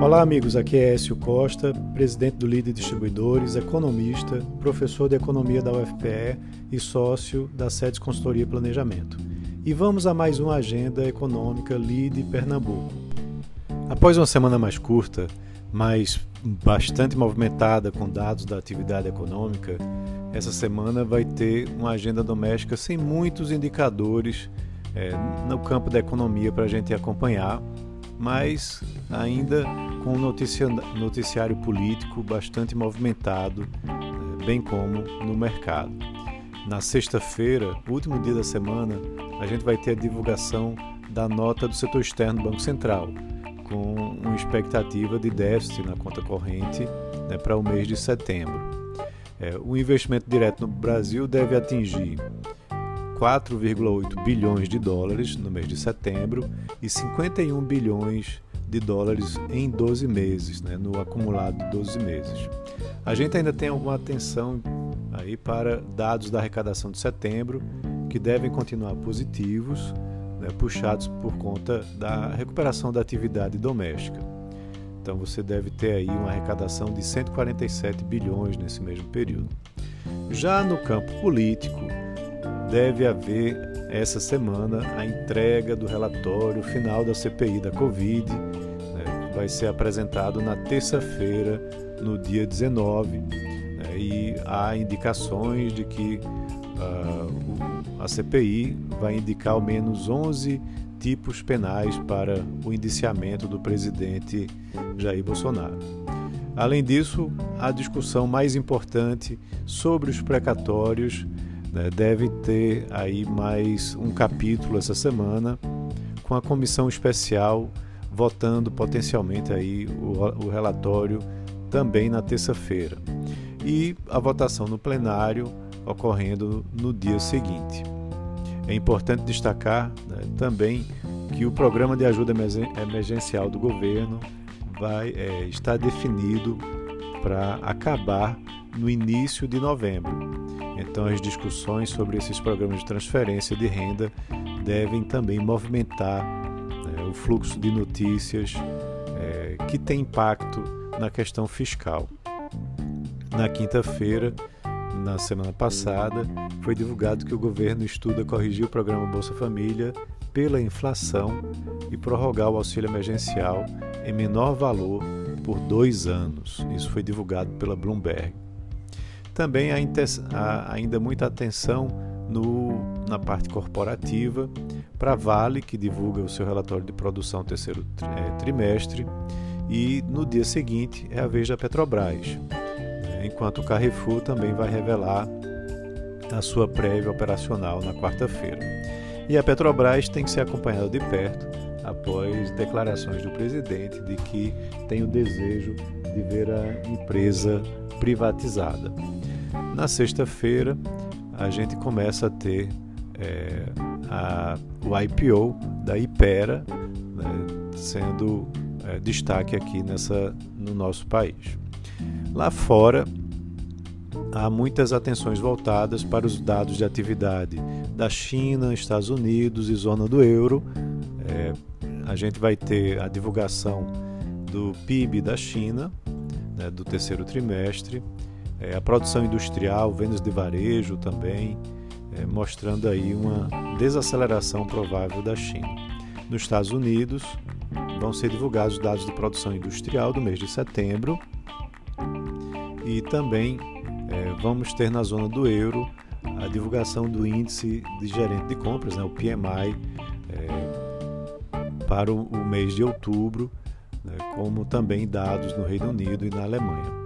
Olá, amigos. Aqui é Écio Costa, presidente do Líder Distribuidores, economista, professor de economia da UFPE e sócio da SEDES Consultoria e Planejamento. E vamos a mais uma agenda econômica Lide Pernambuco. Após uma semana mais curta, mas bastante movimentada com dados da atividade econômica, essa semana vai ter uma agenda doméstica sem muitos indicadores é, no campo da economia para a gente acompanhar, mas ainda com um noticiário político bastante movimentado, é, bem como no mercado. Na sexta-feira, último dia da semana, a gente vai ter a divulgação da nota do setor externo do Banco Central, com uma expectativa de déficit na conta corrente né, para o mês de setembro. É, o investimento direto no Brasil deve atingir 4,8 bilhões de dólares no mês de setembro e 51 bilhões de dólares em 12 meses, né, no acumulado de 12 meses. A gente ainda tem alguma atenção aí para dados da arrecadação de setembro, que devem continuar positivos, né, puxados por conta da recuperação da atividade doméstica. Então você deve ter aí uma arrecadação de 147 bilhões nesse mesmo período. Já no campo político, deve haver essa semana a entrega do relatório final da CPI da Covid. Né, vai ser apresentado na terça-feira, no dia 19, né, e há indicações de que uh, a CPI vai indicar ao menos 11 tipos penais para o indiciamento do presidente Jair Bolsonaro. Além disso, a discussão mais importante sobre os precatórios né, deve ter aí mais um capítulo essa semana com a comissão especial votando potencialmente aí o, o relatório também na terça-feira e a votação no plenário ocorrendo no dia seguinte. É importante destacar né, também que o programa de ajuda emergencial do governo vai é, estar definido para acabar no início de novembro. Então, as discussões sobre esses programas de transferência de renda devem também movimentar né, o fluxo de notícias é, que tem impacto na questão fiscal. Na quinta-feira, na semana passada, foi divulgado que o governo estuda corrigir o programa Bolsa Família pela inflação e prorrogar o auxílio emergencial em menor valor por dois anos. Isso foi divulgado pela Bloomberg. Também há, ainda muita atenção no, na parte corporativa para a Vale, que divulga o seu relatório de produção terceiro é, trimestre, e no dia seguinte é a vez da Petrobras enquanto o Carrefour também vai revelar a sua prévia operacional na quarta-feira. E a Petrobras tem que ser acompanhada de perto após declarações do presidente de que tem o desejo de ver a empresa privatizada. Na sexta-feira, a gente começa a ter é, a, o IPO da Ipera né, sendo é, destaque aqui nessa, no nosso país. Lá fora, há muitas atenções voltadas para os dados de atividade da China, Estados Unidos e zona do euro. É, a gente vai ter a divulgação do PIB da China, né, do terceiro trimestre, é, a produção industrial, vendas de varejo também, é, mostrando aí uma desaceleração provável da China. Nos Estados Unidos, vão ser divulgados os dados de produção industrial do mês de setembro e também é, vamos ter na zona do euro a divulgação do índice de gerente de compras, né, o PMI, é, para o, o, mês de outubro, né, como também dados no Reino Unido e na Alemanha.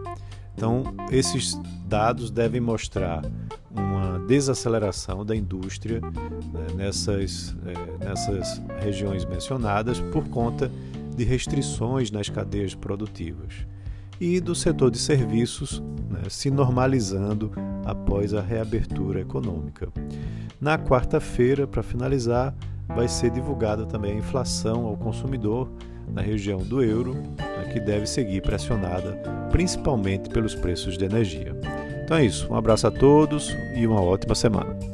Então, esses dados devem mostrar uma desaceleração da indústria né, nessas, é, nessas regiões mencionadas por conta de restrições nas cadeias produtivas e do setor de serviços né, se normalizando após a reabertura econômica. Na quarta-feira, para finalizar, vai ser divulgada também a inflação ao consumidor na região do euro, né, que deve seguir pressionada principalmente pelos preços de energia. Então é isso, um abraço a todos e uma ótima semana.